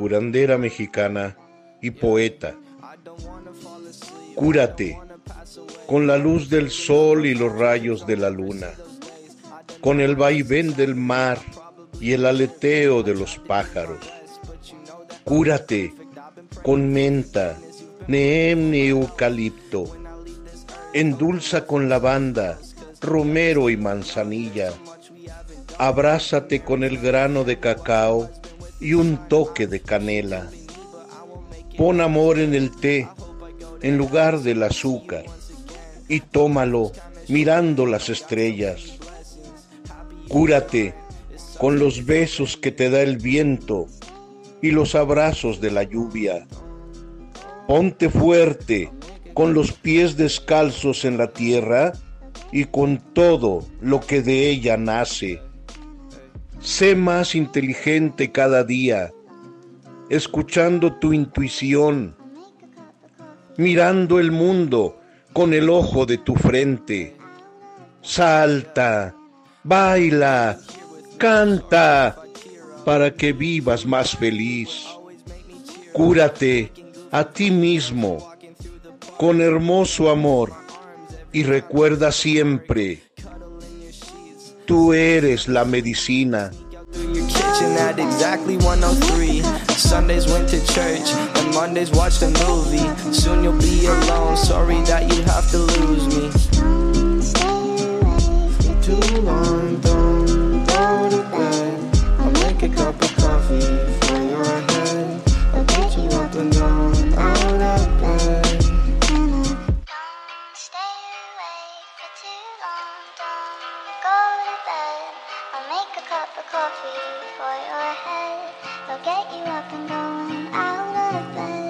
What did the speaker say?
curandera mexicana y poeta. Cúrate con la luz del sol y los rayos de la luna, con el vaivén del mar y el aleteo de los pájaros. Cúrate con menta, neem y eucalipto. Endulza con lavanda, romero y manzanilla. Abrázate con el grano de cacao y un toque de canela. Pon amor en el té en lugar del azúcar y tómalo mirando las estrellas. Cúrate con los besos que te da el viento y los abrazos de la lluvia. Ponte fuerte con los pies descalzos en la tierra y con todo lo que de ella nace. Sé más inteligente cada día, escuchando tu intuición, mirando el mundo con el ojo de tu frente. Salta, baila, canta, para que vivas más feliz. Cúrate a ti mismo con hermoso amor y recuerda siempre, tú eres la medicina. kitchen at exactly 103. Sundays went to church and Mondays watched a movie. Soon you'll be alone. Sorry that you have to lose me. Too long, cup of coffee for your head. I'll get you up and going out of bed.